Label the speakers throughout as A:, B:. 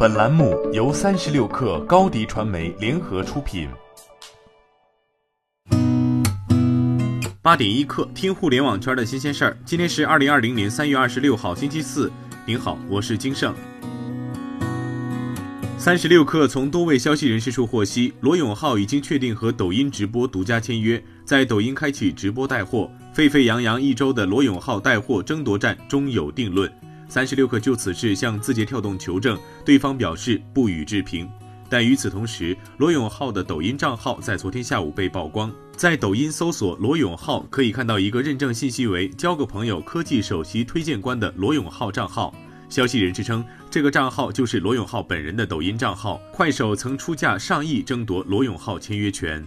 A: 本栏目由三十六氪高低传媒联合出品。
B: 八点一刻，听互联网圈的新鲜事儿。今天是二零二零年三月二十六号，星期四。您好，我是金盛。三十六氪从多位消息人士处获悉，罗永浩已经确定和抖音直播独家签约，在抖音开启直播带货。沸沸扬扬一周的罗永浩带货争夺战终有定论。三十六氪就此事向字节跳动求证，对方表示不予置评。但与此同时，罗永浩的抖音账号在昨天下午被曝光，在抖音搜索罗永浩，可以看到一个认证信息为“交个朋友科技首席推荐官”的罗永浩账号。消息人士称，这个账号就是罗永浩本人的抖音账号。快手曾出价上亿争夺罗永浩签约权。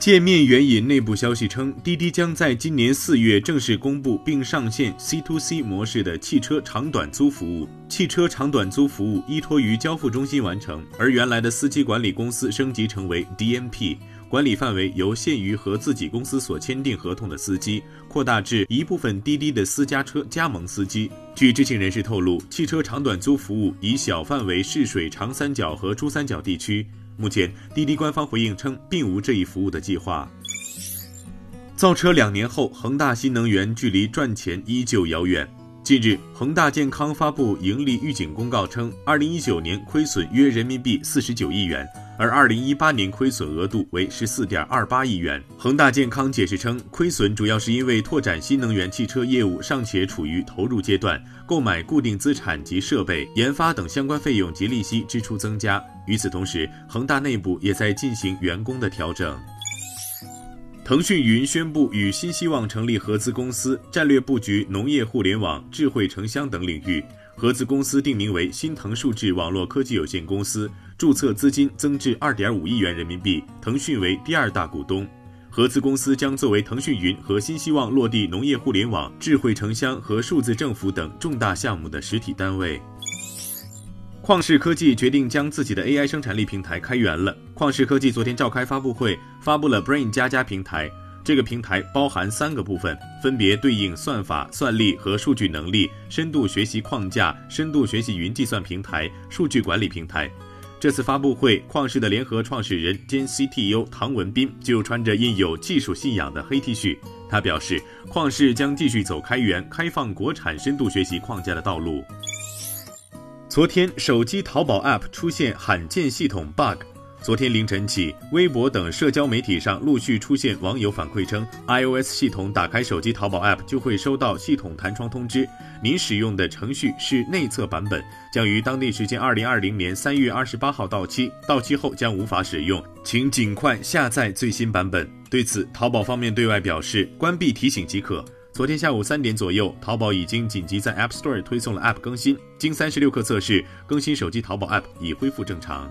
B: 界面援引内部消息称，滴滴将在今年四月正式公布并上线 C to C 模式的汽车长短租服务。汽车长短租服务依托于交付中心完成，而原来的司机管理公司升级成为 DMP，管理范围由限于和自己公司所签订合同的司机，扩大至一部分滴滴的私家车加盟司机。据知情人士透露，汽车长短租服务以小范围试水长三角和珠三角地区。目前，滴滴官方回应称，并无这一服务的计划。造车两年后，恒大新能源距离赚钱依旧遥远。近日，恒大健康发布盈利预警公告称，二零一九年亏损约人民币四十九亿元。而二零一八年亏损额度为十四点二八亿元。恒大健康解释称，亏损主要是因为拓展新能源汽车业务尚且处于投入阶段，购买固定资产及设备、研发等相关费用及利息支出增加。与此同时，恒大内部也在进行员工的调整。腾讯云宣布与新希望成立合资公司，战略布局农业互联网、智慧城乡等领域。合资公司定名为新腾数字网络科技有限公司，注册资金增至二点五亿元人民币，腾讯为第二大股东。合资公司将作为腾讯云和新希望落地农业互联网、智慧城乡和数字政府等重大项目的实体单位。旷视科技决定将自己的 AI 生产力平台开源了。旷视科技昨天召开发布会，发布了 Brain 加加平台。这个平台包含三个部分，分别对应算法、算力和数据能力、深度学习框架、深度学习云计算平台、数据管理平台。这次发布会，旷视的联合创始人兼 CTO 唐文斌就穿着印有技术信仰的黑 T 恤。他表示，旷视将继续走开源、开放国产深度学习框架的道路。昨天，手机淘宝 App 出现罕见系统 bug。昨天凌晨起，微博等社交媒体上陆续出现网友反馈称，iOS 系统打开手机淘宝 App 就会收到系统弹窗通知，您使用的程序是内测版本，将于当地时间二零二零年三月二十八号到期，到期后将无法使用，请尽快下载最新版本。对此，淘宝方面对外表示，关闭提醒即可。昨天下午三点左右，淘宝已经紧急在 App Store 推送了 App 更新，经三十六氪测试，更新手机淘宝 App 已恢复正常。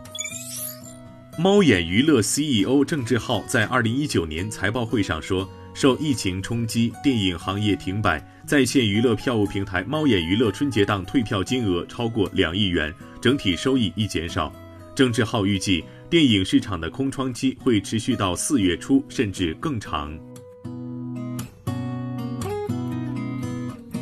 B: 猫眼娱乐 CEO 郑志浩在二零一九年财报会上说，受疫情冲击，电影行业停摆，在线娱乐票务平台猫眼娱乐春节档退票金额超过两亿元，整体收益亦减少。郑志浩预计，电影市场的空窗期会持续到四月初，甚至更长。